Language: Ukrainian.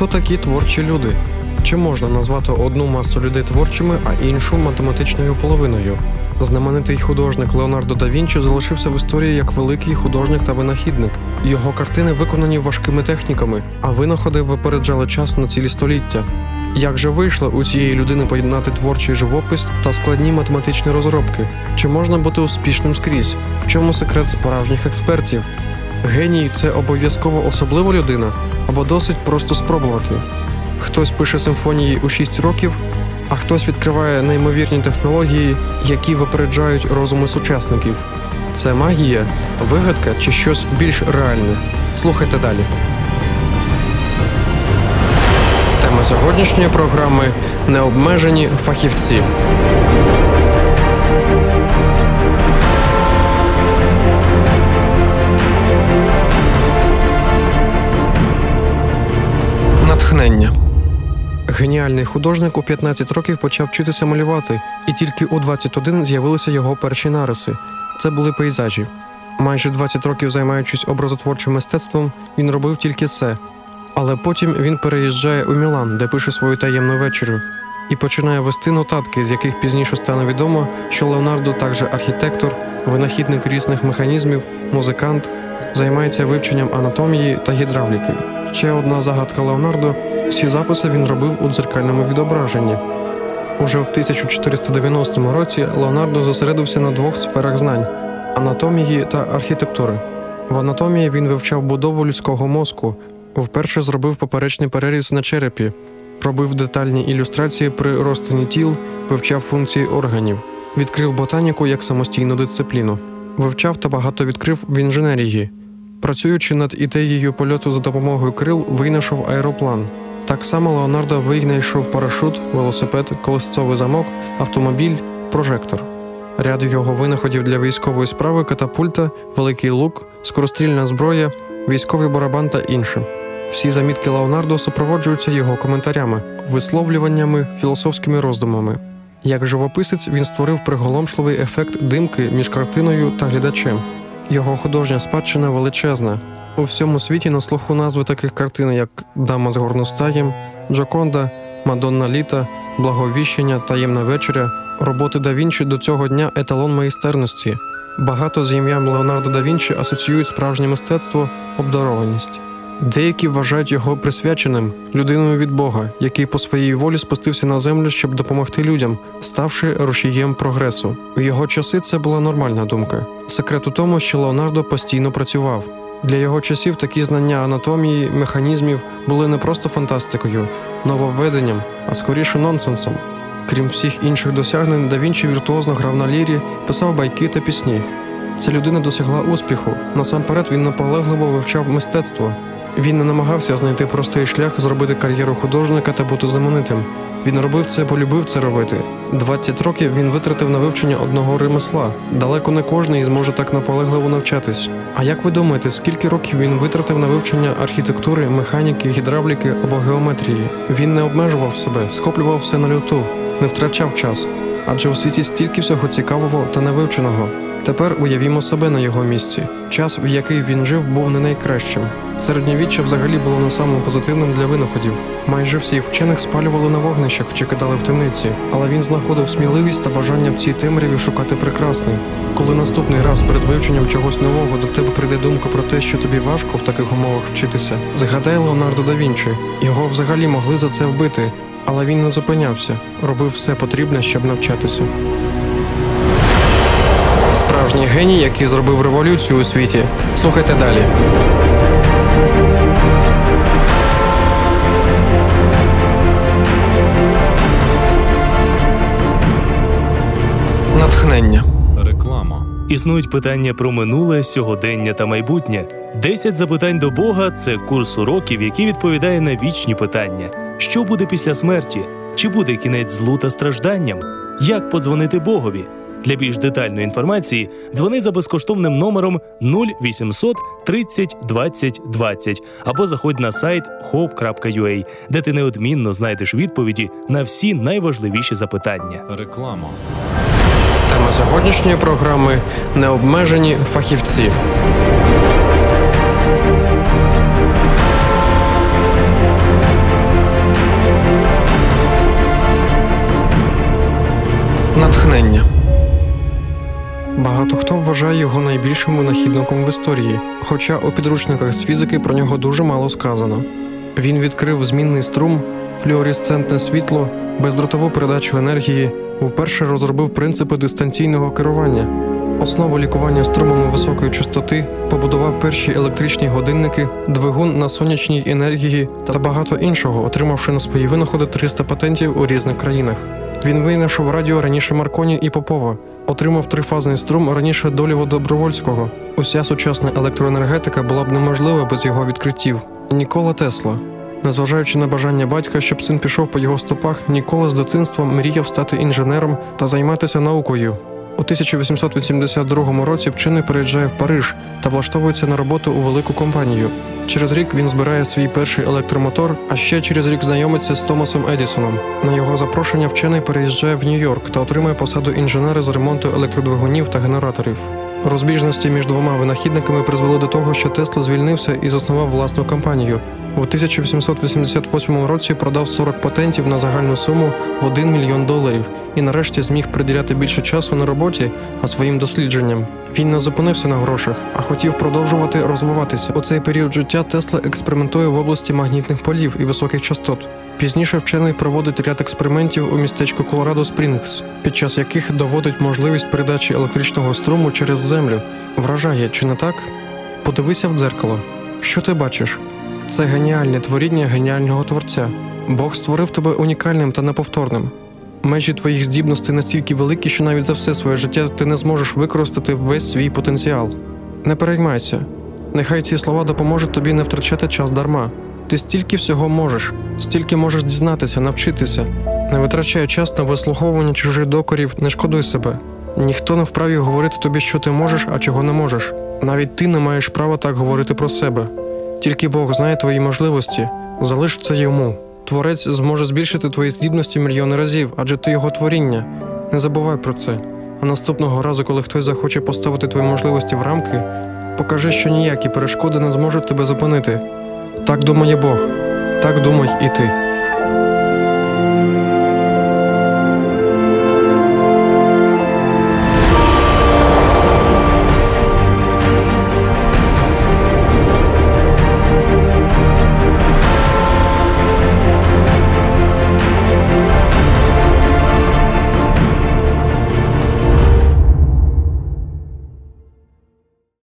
Хто такі творчі люди? Чи можна назвати одну масу людей творчими, а іншу математичною половиною? Знаменитий художник Леонардо да Вінчі залишився в історії як великий художник та винахідник. Його картини виконані важкими техніками, а винаходи випереджали час на цілі століття. Як же вийшло у цієї людини поєднати творчий живопис та складні математичні розробки? Чи можна бути успішним скрізь? В чому секрет справжніх експертів? Геній це обов'язково особлива людина або досить просто спробувати. Хтось пише симфонії у 6 років, а хтось відкриває неймовірні технології, які випереджають розуми сучасників. Це магія, вигадка чи щось більш реальне. Слухайте далі. Тема сьогоднішньої програми необмежені фахівці. Геніальний художник у 15 років почав вчитися малювати, і тільки у 21 з'явилися його перші нариси. Це були пейзажі. Майже 20 років займаючись образотворчим мистецтвом, він робив тільки це. Але потім він переїжджає у Мілан, де пише свою таємну вечерю, і починає вести нотатки, з яких пізніше стане відомо, що Леонардо також архітектор, винахідник різних механізмів, музикант, займається вивченням анатомії та гідравліки. Ще одна загадка Леонардо всі записи він робив у дзеркальному відображенні. Уже в 1490 році Леонардо зосередився на двох сферах знань анатомії та архітектури. В анатомії він вивчав будову людського мозку, вперше зробив поперечний переріз на черепі, робив детальні ілюстрації при розтині тіл, вивчав функції органів, відкрив ботаніку як самостійну дисципліну, вивчав та багато відкрив в інженерії. Працюючи над ідеєю польоту за допомогою крил, винайшов аероплан. Так само Леонардо винайшов парашут, велосипед, колесцовий замок, автомобіль, прожектор. Ряд його винаходів для військової справи, катапульта, великий лук, скорострільна зброя, військовий барабан та інше. Всі замітки Леонардо супроводжуються його коментарями, висловлюваннями, філософськими роздумами. Як живописець він створив приголомшливий ефект димки між картиною та глядачем. Його художня спадщина величезна. У всьому світі на слуху назви таких картин, як Дама з горностаєм, Джоконда, Мадонна Літа, Благовіщення, Таємна вечеря, роботи да Вінчі до цього дня еталон майстерності. Багато з ім'ям Леонардо да Вінчі асоціюють справжнє мистецтво, обдарованість. Деякі вважають його присвяченим людиною від Бога, який по своїй волі спустився на землю, щоб допомогти людям, ставши рушієм прогресу. В його часи це була нормальна думка. Секрет у тому, що Леонардо постійно працював. Для його часів такі знання анатомії, механізмів були не просто фантастикою, нововведенням, а скоріше нонсенсом. Крім всіх інших досягнень, да Вінчі віртуозно грав на лірі, писав байки та пісні. Ця людина досягла успіху. Насамперед він наполегливо вивчав мистецтво. Він не намагався знайти простий шлях зробити кар'єру художника та бути знаменитим. Він робив це, полюбив це робити. 20 років він витратив на вивчення одного ремесла. Далеко не кожний зможе так наполегливо навчатись. А як ви думаєте, скільки років він витратив на вивчення архітектури, механіки, гідравліки або геометрії? Він не обмежував себе, схоплював все на люту, не втрачав час. Адже у світі стільки всього цікавого та невивченого. Тепер уявімо себе на його місці. Час, в який він жив, був не найкращим. Середньовіччя взагалі було не самим позитивним для винаходів. Майже всі вчених спалювали на вогнищах чи кидали в темниці, але він знаходив сміливість та бажання в цій темряві шукати прекрасне. Коли наступний раз перед вивченням чогось нового до тебе прийде думка про те, що тобі важко в таких умовах вчитися, згадай Леонардо да Вінчі. Його взагалі могли за це вбити, але він не зупинявся, робив все потрібне, щоб навчатися. Справжній геній, який зробив революцію у світі. Слухайте далі. Натхнення. Реклама. Існують питання про минуле, сьогодення та майбутнє. 10 запитань до Бога це курс уроків, який відповідає на вічні питання: що буде після смерті? Чи буде кінець злу та стражданням? Як подзвонити Богові? Для більш детальної інформації дзвони за безкоштовним номером 0800 30 20 20 або заходь на сайт hope.ua, де ти неодмінно знайдеш відповіді на всі найважливіші запитання. Реклама тема сьогоднішньої програми необмежені фахівці. Натхнення Багато хто вважає його найбільшим винахідником в історії, хоча у підручниках з фізики про нього дуже мало сказано. Він відкрив змінний струм, флюоресцентне світло, бездротову передачу енергії, вперше розробив принципи дистанційного керування, основу лікування струмами високої частоти, побудував перші електричні годинники, двигун на сонячній енергії та багато іншого, отримавши на свої винаходи 300 патентів у різних країнах. Він винайшов радіо раніше Марконі і Попова, отримав трифазний струм раніше Доліво Добровольського. Уся сучасна електроенергетика була б неможлива без його відкриттів. Нікола Тесла. Незважаючи на бажання батька, щоб син пішов по його стопах, Нікола з дитинства мріяв стати інженером та займатися наукою. У 1882 році вчений переїжджає в Париж та влаштовується на роботу у велику компанію. Через рік він збирає свій перший електромотор, а ще через рік знайомиться з Томасом Едісоном. На його запрошення вчений переїжджає в Нью-Йорк та отримує посаду інженера з ремонту електродвигунів та генераторів. Розбіжності між двома винахідниками призвели до того, що Тесла звільнився і заснував власну компанію. У 1888 році продав 40 патентів на загальну суму в 1 мільйон доларів і нарешті зміг приділяти більше часу на роботі, а своїм дослідженням. Він не зупинився на грошах, а хотів продовжувати розвиватися. У цей період життя Тесла експериментує в області магнітних полів і високих частот. Пізніше вчений проводить ряд експериментів у містечку Колорадо Спрінгс, під час яких доводить можливість передачі електричного струму через землю. Вражає, чи не так? Подивися в дзеркало. Що ти бачиш? Це геніальне творіння геніального творця. Бог створив тебе унікальним та неповторним. Межі твоїх здібностей настільки великі, що навіть за все своє життя ти не зможеш використати весь свій потенціал. Не переймайся. Нехай ці слова допоможуть тобі не втрачати час дарма. Ти стільки всього можеш, стільки можеш дізнатися, навчитися. Не витрачай час на вислуховування чужих докорів, не шкодуй себе. Ніхто не вправі говорити тобі, що ти можеш, а чого не можеш. Навіть ти не маєш права так говорити про себе. Тільки Бог знає твої можливості, залиш це йому. Творець зможе збільшити твої здібності мільйони разів, адже ти його творіння. Не забувай про це. А наступного разу, коли хтось захоче поставити твої можливості в рамки, покажи, що ніякі перешкоди не зможуть тебе зупинити. Так думає Бог, так думай і ти.